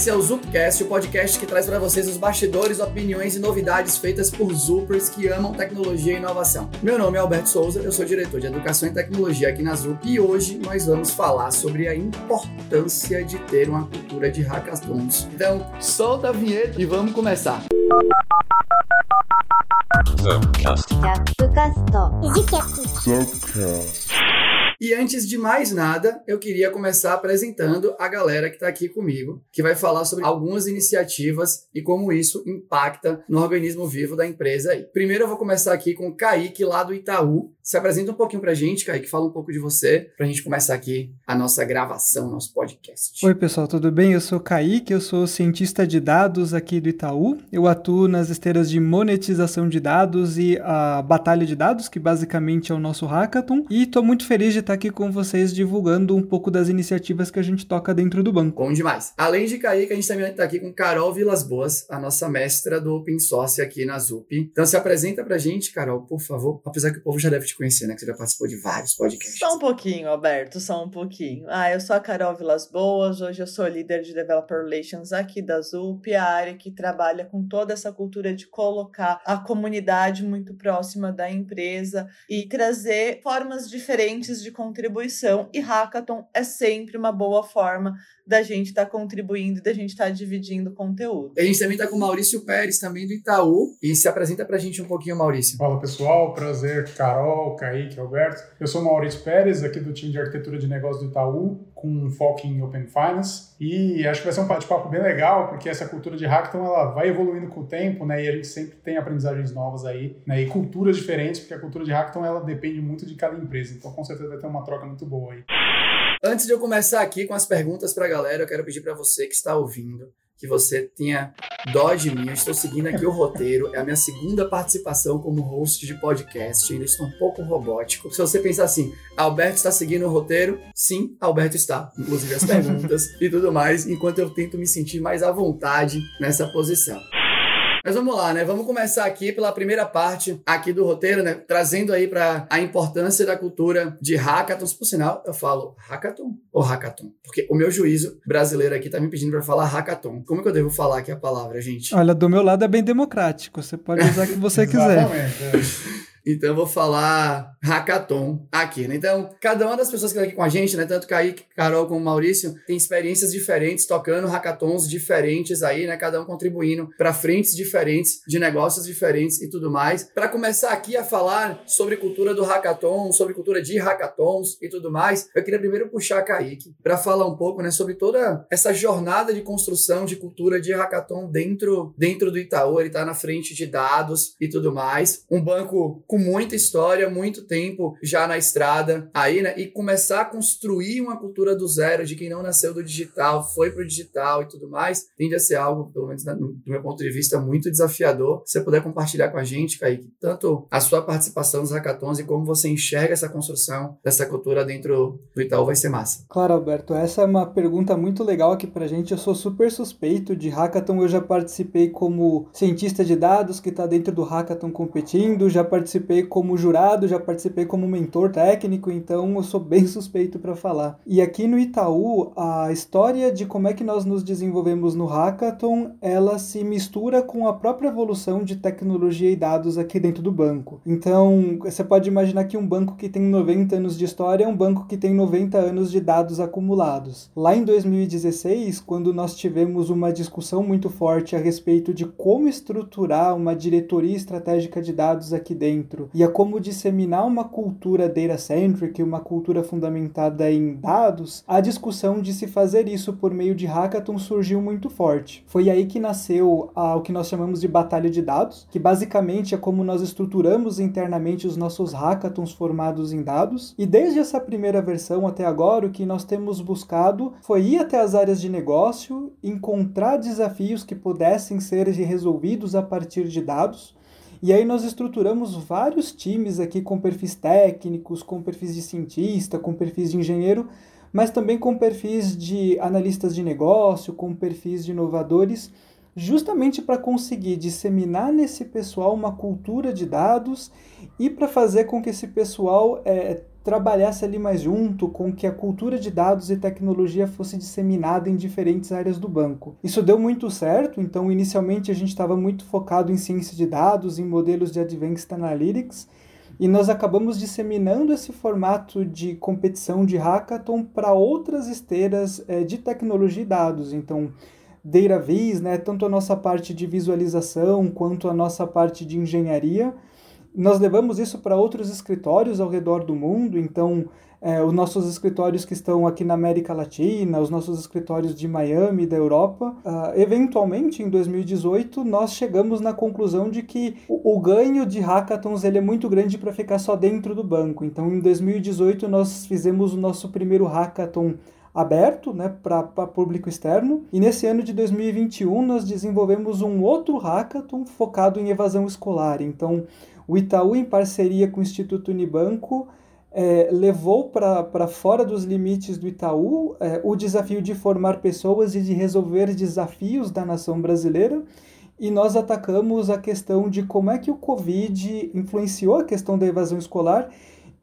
Esse é o Zupcast, o podcast que traz para vocês os bastidores, opiniões e novidades feitas por Zupers que amam tecnologia e inovação. Meu nome é Alberto Souza, eu sou diretor de Educação e Tecnologia aqui na Zup e hoje nós vamos falar sobre a importância de ter uma cultura de hackathons. Então, solta a vinheta e vamos começar. Zupcast. Zupcast. E antes de mais nada, eu queria começar apresentando a galera que está aqui comigo, que vai falar sobre algumas iniciativas e como isso impacta no organismo vivo da empresa aí. Primeiro eu vou começar aqui com o Kaique, lá do Itaú. Se apresenta um pouquinho pra gente, Kaique, fala um pouco de você, pra gente começar aqui a nossa gravação, nosso podcast. Oi, pessoal, tudo bem? Eu sou o Kaique, eu sou cientista de dados aqui do Itaú. Eu atuo nas esteiras de monetização de dados e a batalha de dados, que basicamente é o nosso hackathon. E estou muito feliz de estar aqui com vocês divulgando um pouco das iniciativas que a gente toca dentro do banco. Bom demais. Além de Kaique, a gente também está aqui com Carol Vilas Boas, a nossa mestra do Open Source aqui na ZUP. Então se apresenta pra gente, Carol, por favor. Apesar que o povo já deve te conhecer, né? Que você já participou de vários podcasts. Só um pouquinho, Alberto, só um pouquinho. Ah, eu sou a Carol Vilas Boas, hoje eu sou líder de Developer Relations aqui da ZUP, a área que trabalha com toda essa cultura de colocar a comunidade muito próxima da empresa e trazer formas diferentes de contribuição. E hackathon é sempre uma boa forma da gente estar tá contribuindo, da gente estar tá dividindo conteúdo. A gente também está com o Maurício Pérez, também do Itaú. E se apresenta para a gente um pouquinho, Maurício. Fala pessoal, prazer, Carol, Kaique, Alberto. Eu sou o Maurício Pérez, aqui do time de arquitetura de negócios do Itaú, com um foco em Open Finance. E acho que vai ser um bate-papo bem legal, porque essa cultura de hackathon ela vai evoluindo com o tempo, né? E a gente sempre tem aprendizagens novas aí, né? E culturas diferentes, porque a cultura de hackathon ela depende muito de cada empresa. Então, com certeza vai ter uma troca muito boa aí. Antes de eu começar aqui com as perguntas para a galera, eu quero pedir para você que está ouvindo que você tenha dó de mim. Eu estou seguindo aqui o roteiro. É a minha segunda participação como host de podcast. Ainda estou um pouco robótico. Se você pensar assim, Alberto está seguindo o roteiro? Sim, Alberto está. Inclusive as perguntas e tudo mais, enquanto eu tento me sentir mais à vontade nessa posição. Mas vamos lá, né? Vamos começar aqui pela primeira parte aqui do roteiro, né? Trazendo aí para a importância da cultura de hackathons. Por sinal, eu falo hackathon ou hackathon? Porque o meu juízo brasileiro aqui tá me pedindo para falar hackathon. Como é que eu devo falar aqui a palavra, gente? Olha, do meu lado é bem democrático. Você pode usar o que você quiser. Exatamente. É. Então eu vou falar hackathon aqui, né? Então, cada uma das pessoas que está aqui com a gente, né? Tanto Kaique, Carol como Maurício, tem experiências diferentes, tocando hackathons diferentes aí, né? Cada um contribuindo para frentes diferentes, de negócios diferentes e tudo mais. Para começar aqui a falar sobre cultura do hackathon, sobre cultura de hackathons e tudo mais, eu queria primeiro puxar Kaique para falar um pouco, né? Sobre toda essa jornada de construção de cultura de hackathon dentro, dentro do Itaú. Ele está na frente de dados e tudo mais. Um banco com muita história, muito tempo já na estrada aí, né? E começar a construir uma cultura do zero de quem não nasceu do digital, foi pro digital e tudo mais, tende a ser algo, pelo menos do meu ponto de vista, muito desafiador. Se você puder compartilhar com a gente, Kaique, tanto a sua participação nos hackathons e como você enxerga essa construção dessa cultura dentro do Itaú, vai ser massa. Claro, Alberto, essa é uma pergunta muito legal aqui pra gente. Eu sou super suspeito de hackathon, eu já participei como cientista de dados que está dentro do hackathon competindo, já participei participei como jurado, já participei como mentor técnico, então eu sou bem suspeito para falar. E aqui no Itaú, a história de como é que nós nos desenvolvemos no hackathon, ela se mistura com a própria evolução de tecnologia e dados aqui dentro do banco. Então, você pode imaginar que um banco que tem 90 anos de história é um banco que tem 90 anos de dados acumulados. Lá em 2016, quando nós tivemos uma discussão muito forte a respeito de como estruturar uma diretoria estratégica de dados aqui dentro, dentro e a como disseminar uma cultura data-centric, uma cultura fundamentada em dados, a discussão de se fazer isso por meio de hackathon surgiu muito forte. Foi aí que nasceu a, o que nós chamamos de batalha de dados, que basicamente é como nós estruturamos internamente os nossos hackathons formados em dados. E desde essa primeira versão até agora, o que nós temos buscado foi ir até as áreas de negócio, encontrar desafios que pudessem ser resolvidos a partir de dados, e aí nós estruturamos vários times aqui com perfis técnicos, com perfis de cientista, com perfis de engenheiro, mas também com perfis de analistas de negócio, com perfis de inovadores, justamente para conseguir disseminar nesse pessoal uma cultura de dados e para fazer com que esse pessoal é, trabalhasse ali mais junto com que a cultura de dados e tecnologia fosse disseminada em diferentes áreas do banco. Isso deu muito certo, então inicialmente a gente estava muito focado em ciência de dados, em modelos de Advanced Analytics, e nós acabamos disseminando esse formato de competição de hackathon para outras esteiras é, de tecnologia e dados. Então, DataVis, né, tanto a nossa parte de visualização quanto a nossa parte de engenharia, nós levamos isso para outros escritórios ao redor do mundo, então é, os nossos escritórios que estão aqui na América Latina, os nossos escritórios de Miami, da Europa, uh, eventualmente em 2018 nós chegamos na conclusão de que o, o ganho de hackathons ele é muito grande para ficar só dentro do banco. Então em 2018 nós fizemos o nosso primeiro hackathon aberto né, para público externo. E nesse ano de 2021 nós desenvolvemos um outro hackathon focado em evasão escolar. Então o Itaú, em parceria com o Instituto Unibanco, é, levou para fora dos limites do Itaú é, o desafio de formar pessoas e de resolver desafios da nação brasileira. E nós atacamos a questão de como é que o Covid influenciou a questão da evasão escolar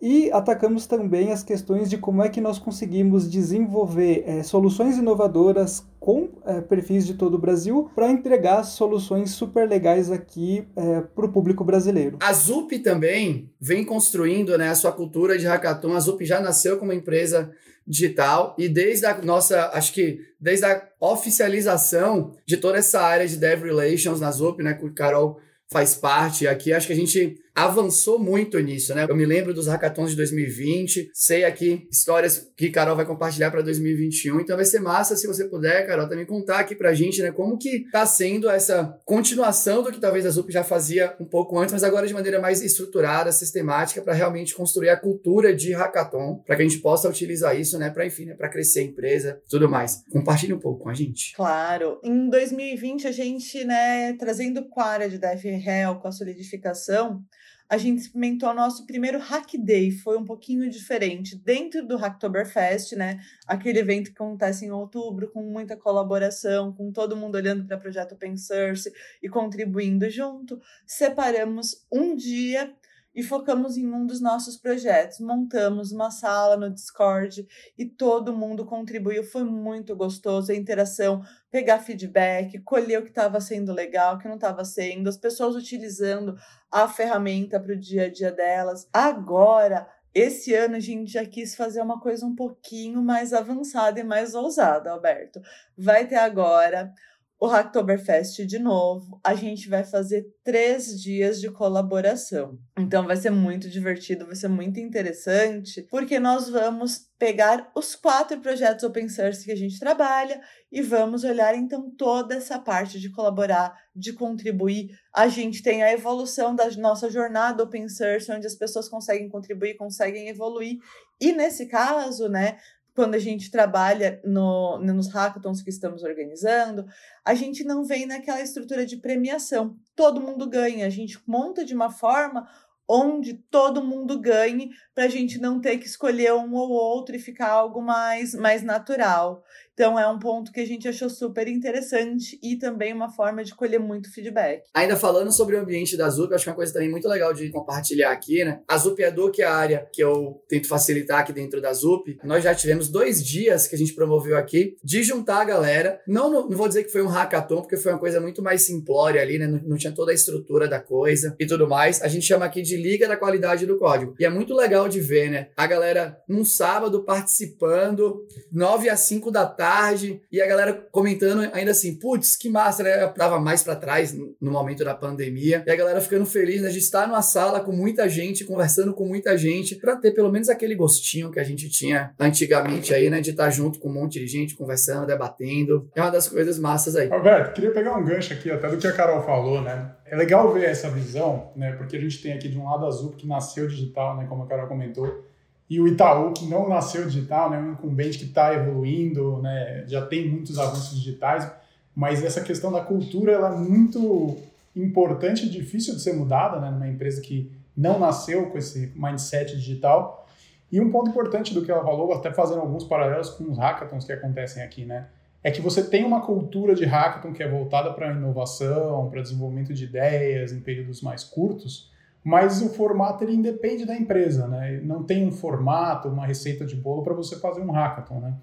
e atacamos também as questões de como é que nós conseguimos desenvolver é, soluções inovadoras com é, perfis de todo o Brasil para entregar soluções super legais aqui é, para o público brasileiro. A ZUP também vem construindo né, a sua cultura de hackathon. A ZUP já nasceu como empresa digital e desde a nossa, acho que desde a oficialização de toda essa área de Dev Relations na ZUP, né, que o Carol faz parte aqui, acho que a gente avançou muito nisso, né? Eu me lembro dos hackathons de 2020, sei aqui histórias que Carol vai compartilhar para 2021, então vai ser massa se você puder, Carol, também contar aqui pra gente, né, como que tá sendo essa continuação do que talvez a ZUP já fazia um pouco antes, mas agora de maneira mais estruturada, sistemática, para realmente construir a cultura de hackathon, para que a gente possa utilizar isso, né, para enfim, né, para crescer a empresa, tudo mais. Compartilhe um pouco com a gente. Claro. Em 2020 a gente, né, trazendo com a área de DevRel, com a solidificação, a gente experimentou o nosso primeiro Hack Day, foi um pouquinho diferente, dentro do Hacktoberfest, né? Aquele evento que acontece em outubro, com muita colaboração, com todo mundo olhando para o projeto Open Source e contribuindo junto. Separamos um dia e focamos em um dos nossos projetos. Montamos uma sala no Discord e todo mundo contribuiu. Foi muito gostoso a interação, pegar feedback, colher o que estava sendo legal, o que não estava sendo, as pessoas utilizando a ferramenta para o dia a dia delas. Agora, esse ano a gente já quis fazer uma coisa um pouquinho mais avançada e mais ousada, Alberto. Vai ter agora o Hacktoberfest de novo. A gente vai fazer três dias de colaboração. Então vai ser muito divertido, vai ser muito interessante, porque nós vamos pegar os quatro projetos open source que a gente trabalha e vamos olhar então toda essa parte de colaborar, de contribuir. A gente tem a evolução da nossa jornada open source, onde as pessoas conseguem contribuir, conseguem evoluir. E nesse caso, né, quando a gente trabalha no, nos hackathons que estamos organizando, a gente não vem naquela estrutura de premiação. Todo mundo ganha, a gente monta de uma forma onde todo mundo ganhe, para a gente não ter que escolher um ou outro e ficar algo mais, mais natural. Então é um ponto que a gente achou super interessante e também uma forma de colher muito feedback. Ainda falando sobre o ambiente da ZUP, acho que é uma coisa também muito legal de compartilhar aqui, né? A ZUP Edu, que é a área que eu tento facilitar aqui dentro da ZUP, nós já tivemos dois dias que a gente promoveu aqui de juntar a galera. Não, não, não vou dizer que foi um hackathon, porque foi uma coisa muito mais simplória ali, né? Não, não tinha toda a estrutura da coisa e tudo mais. A gente chama aqui de Liga da Qualidade do Código. E é muito legal de ver, né? A galera num sábado participando, 9 às 5 da tarde tarde, e a galera comentando ainda assim, putz, que massa, né? Eu tava mais para trás no momento da pandemia, e a galera ficando feliz né, de estar numa sala com muita gente, conversando com muita gente, para ter pelo menos aquele gostinho que a gente tinha antigamente aí, né? De estar junto com um monte de gente, conversando, debatendo. É uma das coisas massas aí. Alberto, queria pegar um gancho aqui até do que a Carol falou, né? É legal ver essa visão, né? Porque a gente tem aqui de um lado azul que nasceu digital, né? Como a Carol comentou, e o Itaú, que não nasceu digital, né, um incumbente que está evoluindo, né, já tem muitos avanços digitais, mas essa questão da cultura ela é muito importante e difícil de ser mudada né, numa empresa que não nasceu com esse mindset digital. E um ponto importante do que ela falou, até fazendo alguns paralelos com os hackathons que acontecem aqui, né, é que você tem uma cultura de hackathon que é voltada para inovação, para desenvolvimento de ideias em períodos mais curtos, mas o formato ele independe da empresa, né? Não tem um formato, uma receita de bolo para você fazer um hackathon, né?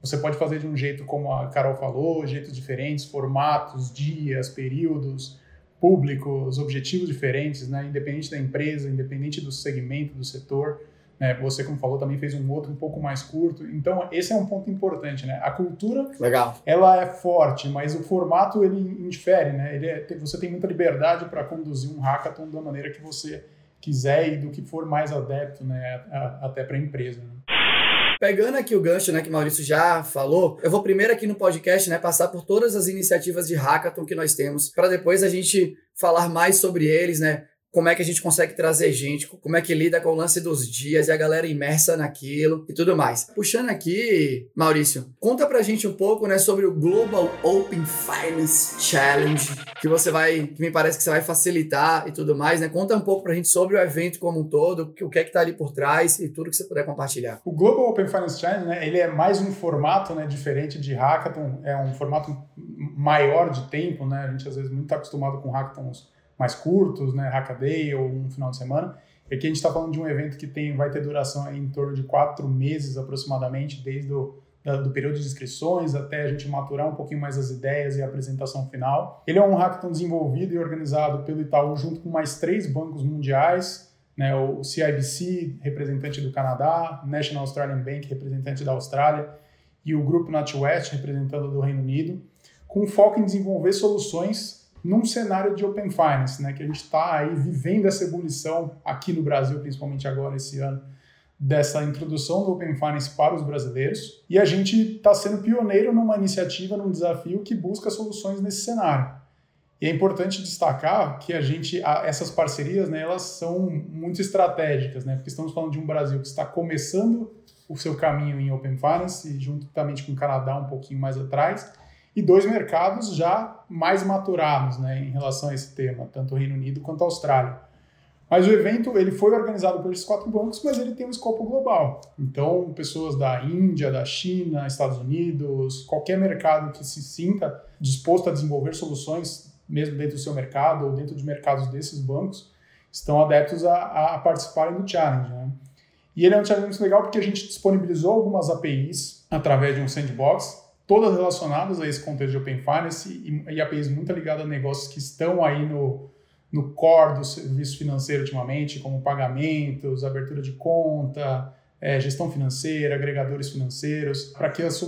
Você pode fazer de um jeito como a Carol falou, jeitos diferentes, formatos, dias, períodos, públicos, objetivos diferentes, né? Independente da empresa, independente do segmento, do setor. Né? Você, como falou, também fez um outro um pouco mais curto. Então, esse é um ponto importante, né? A cultura, Legal. ela é forte, mas o formato, ele indifere, né? Ele é, você tem muita liberdade para conduzir um hackathon da maneira que você quiser e do que for mais adepto, né? até para a empresa, né? Pegando aqui o gancho, né, que o Maurício já falou, eu vou primeiro aqui no podcast, né, passar por todas as iniciativas de hackathon que nós temos, para depois a gente falar mais sobre eles, né, como é que a gente consegue trazer gente, como é que lida com o lance dos dias e a galera imersa naquilo e tudo mais. Puxando aqui, Maurício, conta pra gente um pouco, né, sobre o Global Open Finance Challenge, que você vai, que me parece que você vai facilitar e tudo mais, né? Conta um pouco pra gente sobre o evento como um todo, o que é que tá ali por trás e tudo que você puder compartilhar. O Global Open Finance Challenge, né, ele é mais um formato, né, diferente de hackathon, é um formato maior de tempo, né? A gente às vezes muito tá acostumado com hackathons mais curtos, né, Hackaday ou um final de semana. E aqui a gente está falando de um evento que tem, vai ter duração em torno de quatro meses aproximadamente, desde o do período de inscrições até a gente maturar um pouquinho mais as ideias e a apresentação final. Ele é um hackathon desenvolvido e organizado pelo Itaú junto com mais três bancos mundiais, né, o CIBC, representante do Canadá, National Australian Bank, representante da Austrália, e o Grupo NatWest, representando do Reino Unido, com foco em desenvolver soluções num cenário de Open Finance, né, que a gente está aí vivendo essa ebulição aqui no Brasil, principalmente agora esse ano, dessa introdução do Open Finance para os brasileiros. E a gente está sendo pioneiro numa iniciativa, num desafio que busca soluções nesse cenário. E é importante destacar que a gente, essas parcerias, né, elas são muito estratégicas, né, porque estamos falando de um Brasil que está começando o seu caminho em Open Finance, juntamente com o Canadá um pouquinho mais atrás, e dois mercados já mais maturados né, em relação a esse tema, tanto o Reino Unido quanto a Austrália. Mas o evento ele foi organizado por esses quatro bancos, mas ele tem um escopo global. Então, pessoas da Índia, da China, Estados Unidos, qualquer mercado que se sinta disposto a desenvolver soluções, mesmo dentro do seu mercado ou dentro de mercados desses bancos, estão adeptos a, a participarem do challenge. Né? E ele é um challenge muito legal porque a gente disponibilizou algumas APIs através de um sandbox todas relacionadas a esse contexto de Open Finance e, e APIs muito ligadas a negócios que estão aí no, no core do serviço financeiro ultimamente, como pagamentos, abertura de conta, é, gestão financeira, agregadores financeiros, para que as,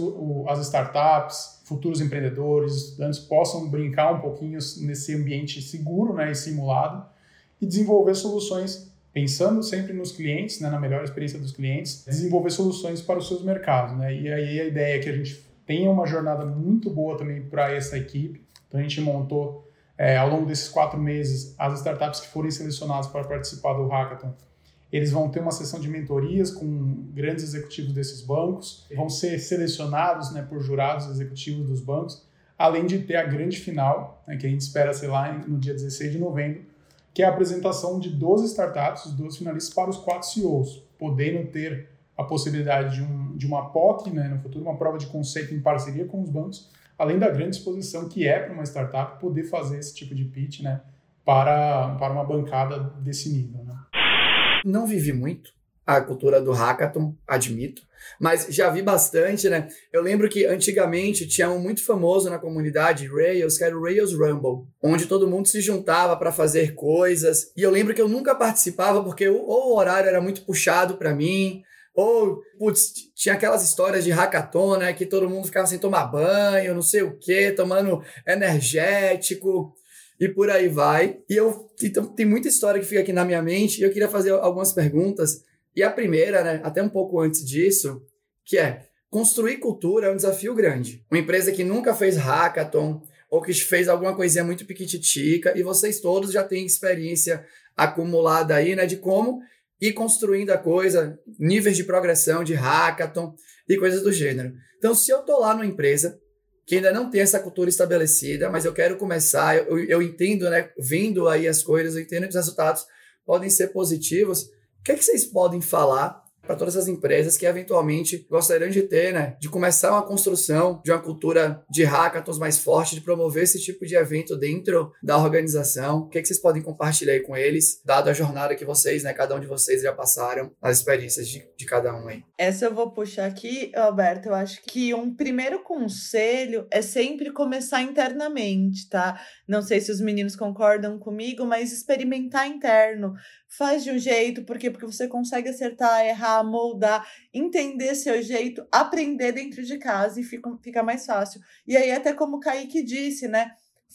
as, startups, futuros empreendedores, estudantes possam brincar um pouquinho nesse ambiente seguro né, e simulado e desenvolver soluções pensando sempre nos clientes, né, na melhor experiência dos clientes, desenvolver soluções para os seus mercados. Né? E aí a ideia que a gente tem uma jornada muito boa também para essa equipe. Então a gente montou é, ao longo desses quatro meses as startups que forem selecionadas para participar do hackathon. Eles vão ter uma sessão de mentorias com grandes executivos desses bancos, vão ser selecionados né, por jurados executivos dos bancos, além de ter a grande final, né, que a gente espera, sei lá, no dia 16 de novembro, que é a apresentação de 12 startups, os 12 finalistas, para os quatro CEOs, podendo ter a possibilidade de, um, de uma POC, né, no futuro, uma prova de conceito em parceria com os bancos, além da grande exposição que é para uma startup poder fazer esse tipo de pitch né, para, para uma bancada desse nível. Né. Não vivi muito a cultura do hackathon, admito, mas já vi bastante, né? Eu lembro que antigamente tinha um muito famoso na comunidade Rails, que era o Rails Rumble, onde todo mundo se juntava para fazer coisas. E eu lembro que eu nunca participava porque ou o horário era muito puxado para mim, ou, putz, tinha aquelas histórias de hackathon, né? Que todo mundo ficava sem tomar banho, não sei o quê, tomando energético e por aí vai. E eu então, tem muita história que fica aqui na minha mente e eu queria fazer algumas perguntas. E a primeira, né, até um pouco antes disso, que é construir cultura é um desafio grande. Uma empresa que nunca fez hackathon ou que fez alguma coisinha muito piquititica e vocês todos já têm experiência acumulada aí, né, de como e construindo a coisa, níveis de progressão de hackathon e coisas do gênero. Então, se eu estou lá numa empresa que ainda não tem essa cultura estabelecida, mas eu quero começar, eu, eu entendo, né, vendo aí as coisas, eu entendo que os resultados podem ser positivos, o que, é que vocês podem falar para todas as empresas que eventualmente gostariam de ter, né, de começar uma construção de uma cultura de hackathons mais forte, de promover esse tipo de evento dentro da organização. O que, é que vocês podem compartilhar aí com eles, dado a jornada que vocês, né, cada um de vocês já passaram, as experiências de, de cada um aí? Essa eu vou puxar aqui, Alberto. Eu acho que um primeiro conselho é sempre começar internamente, tá? Não sei se os meninos concordam comigo, mas experimentar interno. Faz de um jeito, porque porque você consegue acertar, errar, moldar, entender seu jeito, aprender dentro de casa e fica, fica mais fácil. E aí, até como o Kaique disse, né?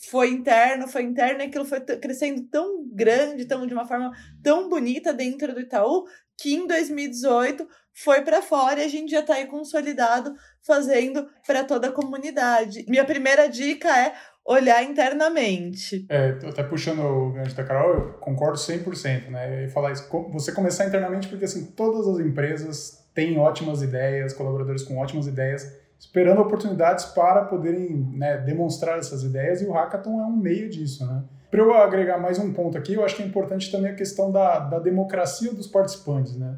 Foi interno, foi interno, e aquilo foi crescendo tão grande, tão, de uma forma tão bonita dentro do Itaú, que em 2018 foi para fora e a gente já está aí consolidado fazendo para toda a comunidade. Minha primeira dica é olhar internamente. É, até puxando o gancho da Carol, eu concordo 100%, né? E falar isso, você começar internamente porque assim, todas as empresas têm ótimas ideias, colaboradores com ótimas ideias, esperando oportunidades para poderem né, demonstrar essas ideias e o hackathon é um meio disso, né? Para eu agregar mais um ponto aqui, eu acho que é importante também a questão da, da democracia dos participantes, né?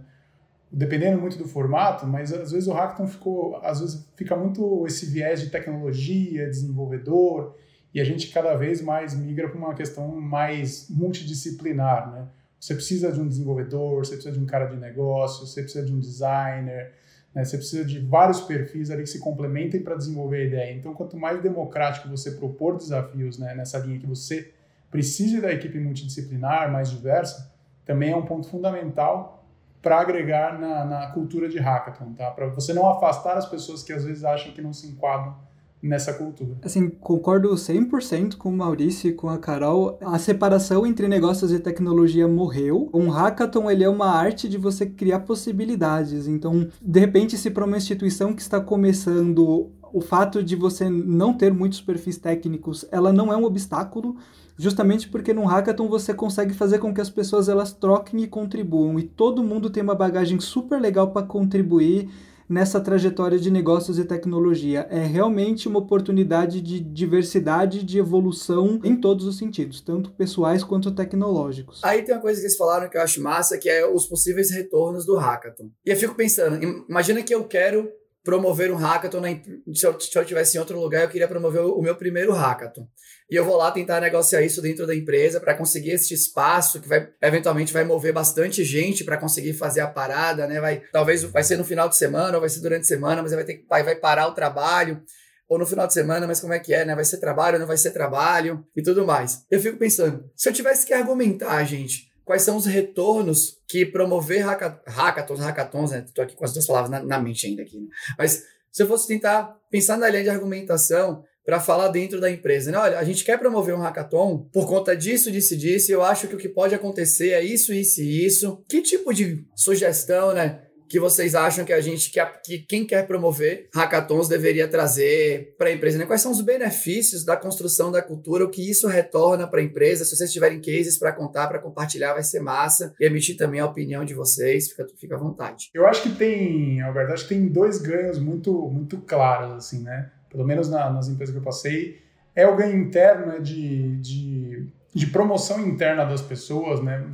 Dependendo muito do formato, mas às vezes o hackathon ficou, às vezes fica muito esse viés de tecnologia, desenvolvedor, e a gente cada vez mais migra para uma questão mais multidisciplinar, né? Você precisa de um desenvolvedor, você precisa de um cara de negócio, você precisa de um designer, né? você precisa de vários perfis ali que se complementem para desenvolver a ideia. Então, quanto mais democrático você propor desafios né, nessa linha que você precise da equipe multidisciplinar, mais diversa, também é um ponto fundamental para agregar na, na, cultura de hackathon, tá? Para você não afastar as pessoas que às vezes acham que não se enquadram nessa cultura. Assim, concordo 100% com o Maurício e com a Carol. A separação entre negócios e tecnologia morreu. Um hackathon, ele é uma arte de você criar possibilidades. Então, de repente, se para uma instituição que está começando, o fato de você não ter muitos perfis técnicos, ela não é um obstáculo, justamente porque num hackathon você consegue fazer com que as pessoas elas troquem e contribuam e todo mundo tem uma bagagem super legal para contribuir nessa trajetória de negócios e tecnologia. É realmente uma oportunidade de diversidade, de evolução em todos os sentidos, tanto pessoais quanto tecnológicos. Aí tem uma coisa que eles falaram que eu acho massa, que é os possíveis retornos do hackathon. E eu fico pensando, imagina que eu quero promover um hackathon, na, se, eu, se eu tivesse em outro lugar, eu queria promover o, o meu primeiro hackathon. E eu vou lá tentar negociar isso dentro da empresa para conseguir esse espaço que vai eventualmente vai mover bastante gente para conseguir fazer a parada, né? Vai talvez vai ser no final de semana ou vai ser durante a semana, mas vai ter vai, vai parar o trabalho ou no final de semana, mas como é que é, né? Vai ser trabalho, não vai ser trabalho e tudo mais. Eu fico pensando, se eu tivesse que argumentar, gente, quais são os retornos que promover hackathons, hackathons, né? Tô aqui com as duas palavras na, na mente ainda aqui, né? Mas se eu fosse tentar pensar na linha de argumentação para falar dentro da empresa, né? Olha, a gente quer promover um hackathon por conta disso, disso disso, eu acho que o que pode acontecer é isso, isso e isso. Que tipo de sugestão, né? Que vocês acham que a gente, que, a, que quem quer promover hackathons deveria trazer para a empresa? Né? Quais são os benefícios da construção da cultura, o que isso retorna para a empresa? Se vocês tiverem cases para contar, para compartilhar, vai ser massa. E emitir também a opinião de vocês, fica, fica à vontade. Eu acho que tem, Alberto, acho que tem dois ganhos muito, muito claros, assim, né? Pelo menos na, nas empresas que eu passei. É o ganho interno né, de, de, de promoção interna das pessoas, né?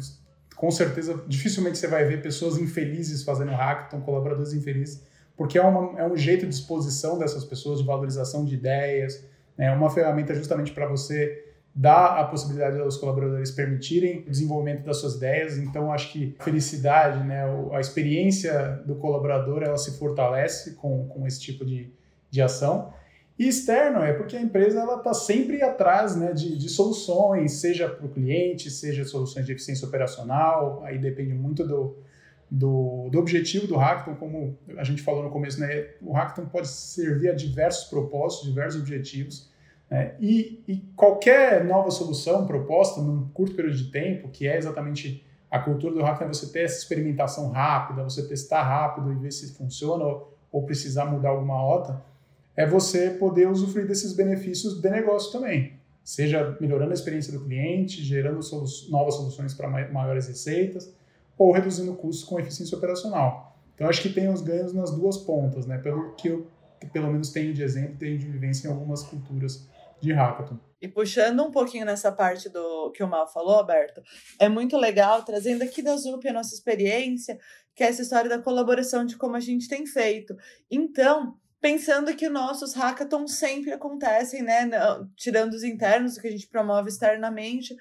Com certeza, dificilmente você vai ver pessoas infelizes fazendo hackathon, colaboradores infelizes, porque é, uma, é um jeito de exposição dessas pessoas, de valorização de ideias, né? é uma ferramenta justamente para você dar a possibilidade aos colaboradores permitirem o desenvolvimento das suas ideias. Então, acho que a felicidade, né, a experiência do colaborador, ela se fortalece com, com esse tipo de, de ação. E externo é porque a empresa está sempre atrás né, de, de soluções, seja para o cliente, seja soluções de eficiência operacional, aí depende muito do, do, do, objetivo do Hackathon, como a gente falou no começo, né, o Hackathon pode servir a diversos propósitos, diversos objetivos, né, e, e qualquer nova solução proposta num curto período de tempo, que é exatamente a cultura do Hackathon, é você ter essa experimentação rápida, você testar rápido e ver se funciona ou, ou precisar mudar alguma rota, é você poder usufruir desses benefícios de negócio também. Seja melhorando a experiência do cliente, gerando solu novas soluções para maiores receitas, ou reduzindo custos com eficiência operacional. Então, acho que tem os ganhos nas duas pontas, né? Pelo que eu, pelo menos, tenho de exemplo, tenho de vivência em algumas culturas de hackathon. E puxando um pouquinho nessa parte do que o Mal falou, Alberto, é muito legal, trazendo aqui da ZUP a nossa experiência, que é essa história da colaboração de como a gente tem feito. Então, pensando que nossos hackathons sempre acontecem, né? Tirando os internos, que a gente promove externamente,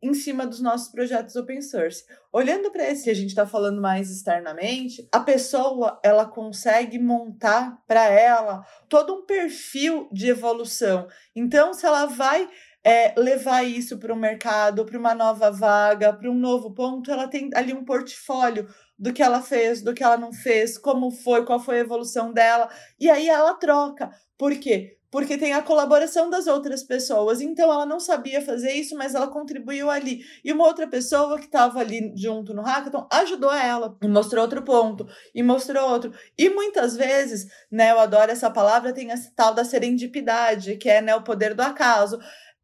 em cima dos nossos projetos open source. Olhando para esse que a gente está falando mais externamente, a pessoa ela consegue montar para ela todo um perfil de evolução. Então, se ela vai é, levar isso para o mercado, para uma nova vaga, para um novo ponto, ela tem ali um portfólio do que ela fez, do que ela não fez, como foi, qual foi a evolução dela, e aí ela troca. Por quê? porque tem a colaboração das outras pessoas. Então ela não sabia fazer isso, mas ela contribuiu ali. E uma outra pessoa que estava ali junto no hackathon ajudou ela e mostrou outro ponto e mostrou outro. E muitas vezes, né, eu adoro essa palavra, tem essa tal da serendipidade, que é né, o poder do acaso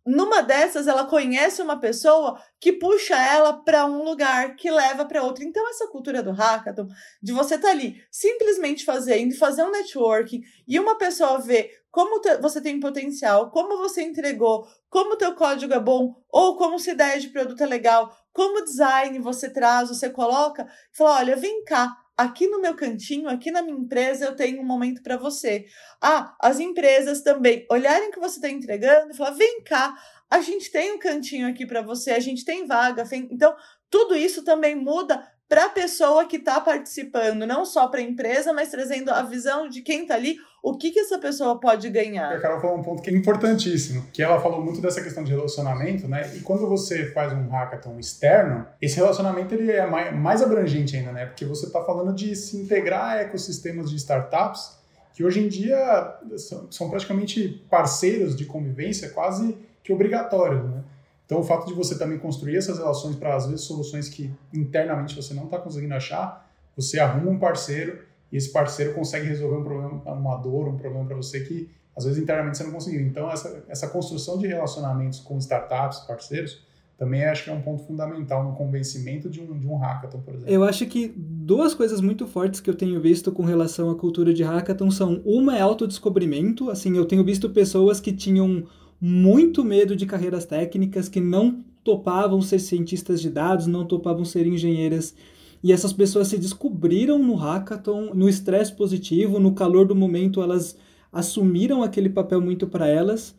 numa dessas ela conhece uma pessoa que puxa ela para um lugar que leva para outro. Então essa cultura do hackathon, de você estar tá ali simplesmente fazendo, fazer um networking e uma pessoa ver como você tem potencial, como você entregou, como o teu código é bom ou como sua ideia de produto é legal, como design você traz, você coloca, fala, olha, vem cá, aqui no meu cantinho, aqui na minha empresa, eu tenho um momento para você. Ah, as empresas também olharem que você está entregando e falar: vem cá, a gente tem um cantinho aqui para você, a gente tem vaga. Então, tudo isso também muda para a pessoa que está participando, não só para a empresa, mas trazendo a visão de quem está ali, o que, que essa pessoa pode ganhar. A Carol falou um ponto que é importantíssimo, que ela falou muito dessa questão de relacionamento, né? E quando você faz um hackathon externo, esse relacionamento ele é mais, mais abrangente ainda, né? Porque você está falando de se integrar a ecossistemas de startups que hoje em dia são, são praticamente parceiros de convivência quase que obrigatórios, né? Então, o fato de você também construir essas relações para, às vezes, soluções que internamente você não está conseguindo achar, você arruma um parceiro e esse parceiro consegue resolver um problema, uma dor, um problema para você que, às vezes, internamente você não conseguiu. Então, essa, essa construção de relacionamentos com startups, parceiros, também acho que é um ponto fundamental no convencimento de um, de um hackathon, por exemplo. Eu acho que duas coisas muito fortes que eu tenho visto com relação à cultura de hackathon são, uma é autodescobrimento, assim, eu tenho visto pessoas que tinham muito medo de carreiras técnicas, que não topavam ser cientistas de dados, não topavam ser engenheiras. E essas pessoas se descobriram no hackathon, no estresse positivo, no calor do momento, elas assumiram aquele papel muito para elas.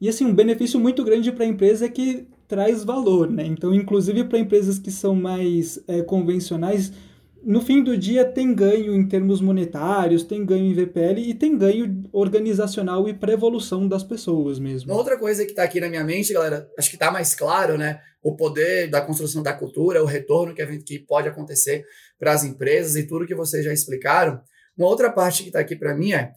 E assim, um benefício muito grande para a empresa é que traz valor, né? Então, inclusive para empresas que são mais é, convencionais, no fim do dia tem ganho em termos monetários, tem ganho em VPL e tem ganho organizacional e para evolução das pessoas mesmo. Outra coisa que está aqui na minha mente, galera, acho que está mais claro, né? O poder da construção da cultura, o retorno que, que pode acontecer para as empresas e tudo que vocês já explicaram. Uma outra parte que está aqui para mim é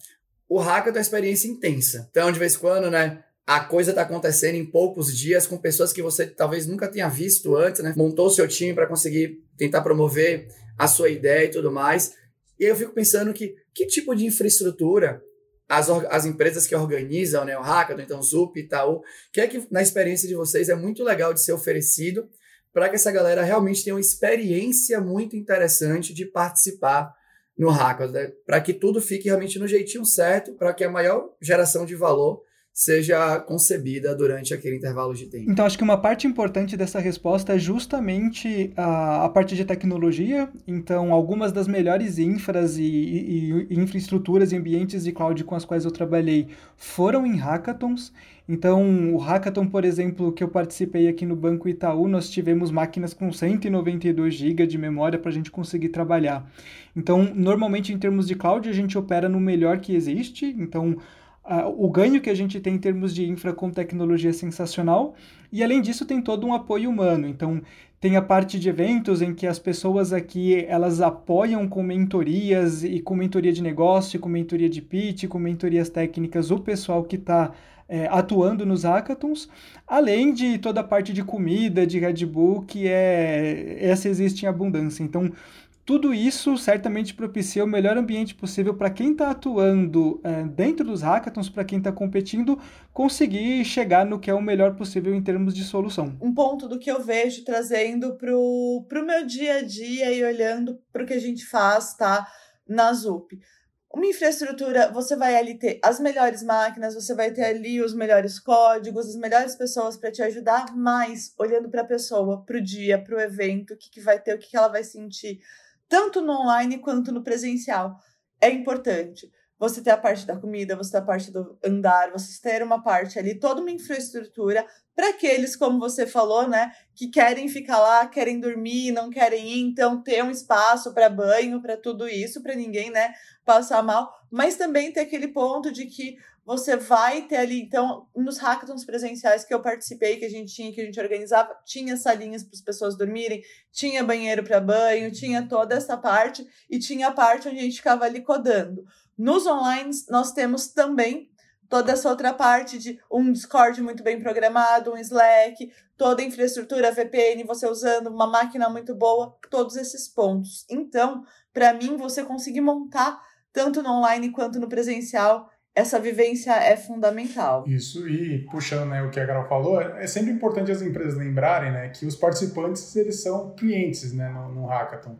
o hackathon é uma experiência intensa. Então, de vez em quando, né? A coisa está acontecendo em poucos dias com pessoas que você talvez nunca tenha visto antes, né? Montou seu time para conseguir tentar promover a sua ideia e tudo mais. E eu fico pensando que que tipo de infraestrutura as, as empresas que organizam né, o Hackathon, então Zup, Itaú, que é que na experiência de vocês é muito legal de ser oferecido para que essa galera realmente tenha uma experiência muito interessante de participar no Hackathon, né? para que tudo fique realmente no jeitinho certo, para que a maior geração de valor seja concebida durante aquele intervalo de tempo. Então, acho que uma parte importante dessa resposta é justamente a, a parte de tecnologia. Então, algumas das melhores infras e, e, e, infraestruturas e ambientes de cloud com as quais eu trabalhei foram em hackathons. Então, o hackathon, por exemplo, que eu participei aqui no Banco Itaú, nós tivemos máquinas com 192 GB de memória para a gente conseguir trabalhar. Então, normalmente, em termos de cloud, a gente opera no melhor que existe. Então, o ganho que a gente tem em termos de infra com tecnologia é sensacional. E além disso, tem todo um apoio humano. Então, tem a parte de eventos em que as pessoas aqui elas apoiam com mentorias e com mentoria de negócio, com mentoria de pitch, com mentorias técnicas o pessoal que está é, atuando nos hackathons, além de toda a parte de comida, de Red Bull, que é essa existe em abundância. Então, tudo isso certamente propicia o melhor ambiente possível para quem está atuando é, dentro dos hackathons, para quem está competindo, conseguir chegar no que é o melhor possível em termos de solução. Um ponto do que eu vejo trazendo para o meu dia a dia e olhando para o que a gente faz tá, na ZUP. uma infraestrutura, você vai ali ter as melhores máquinas, você vai ter ali os melhores códigos, as melhores pessoas para te ajudar, mas olhando para a pessoa, para o dia, para o evento, o que, que vai ter, o que, que ela vai sentir, tanto no online quanto no presencial. É importante você ter a parte da comida, você ter a parte do andar, você ter uma parte ali, toda uma infraestrutura para aqueles, como você falou, né, que querem ficar lá, querem dormir, não querem ir, então ter um espaço para banho, para tudo isso, para ninguém, né, passar mal, mas também ter aquele ponto de que você vai ter ali, então, nos hackathons presenciais que eu participei, que a gente tinha, que a gente organizava, tinha salinhas para as pessoas dormirem, tinha banheiro para banho, tinha toda essa parte e tinha a parte onde a gente ficava ali codando. Nos online, nós temos também toda essa outra parte de um Discord muito bem programado, um Slack, toda a infraestrutura VPN, você usando uma máquina muito boa, todos esses pontos. Então, para mim, você conseguir montar tanto no online quanto no presencial, essa vivência é fundamental. Isso, e puxando né, o que a Carol falou, é sempre importante as empresas lembrarem né, que os participantes eles são clientes né, no, no hackathon.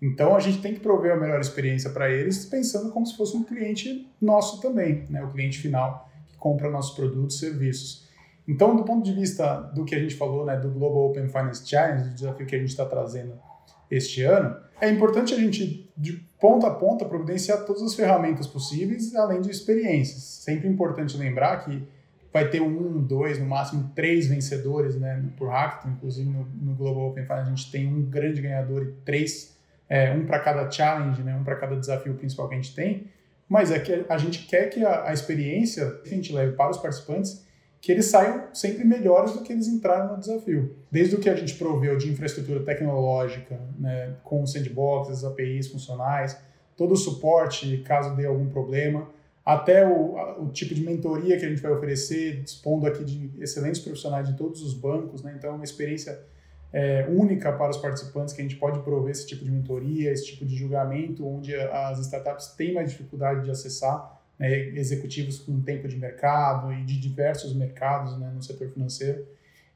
Então a gente tem que prover a melhor experiência para eles, pensando como se fosse um cliente nosso também, né? o cliente final que compra nossos produtos e serviços. Então, do ponto de vista do que a gente falou, né, do Global Open Finance Challenge, do desafio que a gente está trazendo este ano, é importante a gente, ponta a ponta, providenciar todas as ferramentas possíveis, além de experiências. Sempre importante lembrar que vai ter um, dois, no máximo três vencedores né, por hackathon, inclusive no, no Global Open Finance a gente tem um grande ganhador e três é, um para cada challenge, né, um para cada desafio principal que a gente tem, mas é que a gente quer que a, a, experiência que a gente leve para os participantes, que eles saiam sempre melhores do que eles entraram no desafio. Desde o que a gente proveu de infraestrutura tecnológica, né, com sandboxes, APIs funcionais, todo o suporte caso dê algum problema, até o, o, tipo de mentoria que a gente vai oferecer, dispondo aqui de excelentes profissionais de todos os bancos, né? então é uma experiência é, única para os participantes que a gente pode prover esse tipo de mentoria, esse tipo de julgamento, onde as startups têm mais dificuldade de acessar né, executivos com tempo de mercado e de diversos mercados né, no setor financeiro.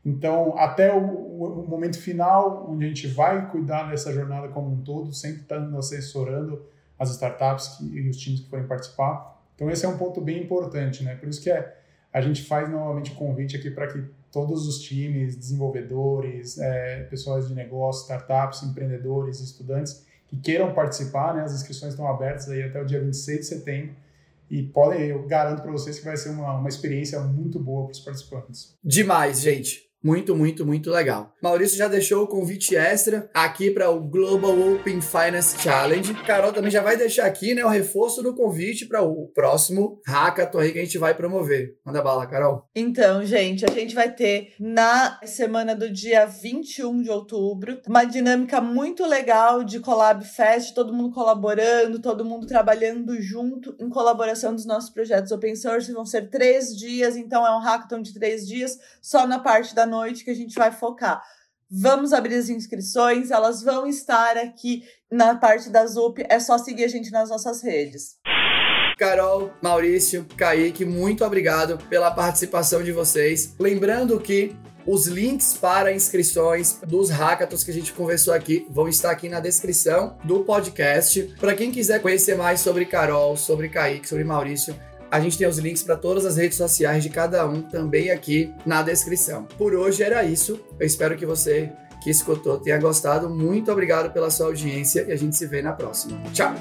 Então, até o, o, momento final, onde a gente vai cuidar dessa jornada como um todo, sempre estando assessorando as startups que, e os times que forem participar. Então, esse é um ponto bem importante, né? Por isso que é, a gente faz novamente o convite aqui para que todos os times, desenvolvedores, é, pessoas de negócio, startups, empreendedores, estudantes que queiram participar, né? As inscrições estão abertas aí até o dia 26 de setembro. E podem, eu garanto para vocês que vai ser uma, uma experiência muito boa para os participantes. Demais, gente. Muito, muito, muito legal. Maurício já deixou o convite extra aqui para o Global Open Finance Challenge. Carol também já vai deixar aqui, né, o reforço do convite para o próximo hackathon aí que a gente vai promover. Manda bala, Carol. Então, gente, a gente vai ter na semana do dia 21 de outubro uma dinâmica muito legal de Collab Fest, todo mundo colaborando, todo mundo trabalhando junto em colaboração dos nossos projetos open source. Vão ser três dias, então é um hackathon de três dias, só na parte da noite que a gente vai focar. Vamos abrir as inscrições, elas vão estar aqui na parte da ZUP, é só seguir a gente nas nossas redes. Carol, Maurício, Kaique, muito obrigado pela participação de vocês. Lembrando que os links para inscrições dos hackathons que a gente conversou aqui vão estar aqui na descrição do podcast. Para quem quiser conhecer mais sobre Carol, sobre Kaique, sobre Maurício, a gente tem os links para todas as redes sociais de cada um também aqui na descrição. Por hoje era isso. Eu espero que você que escutou tenha gostado. Muito obrigado pela sua audiência e a gente se vê na próxima. Tchau!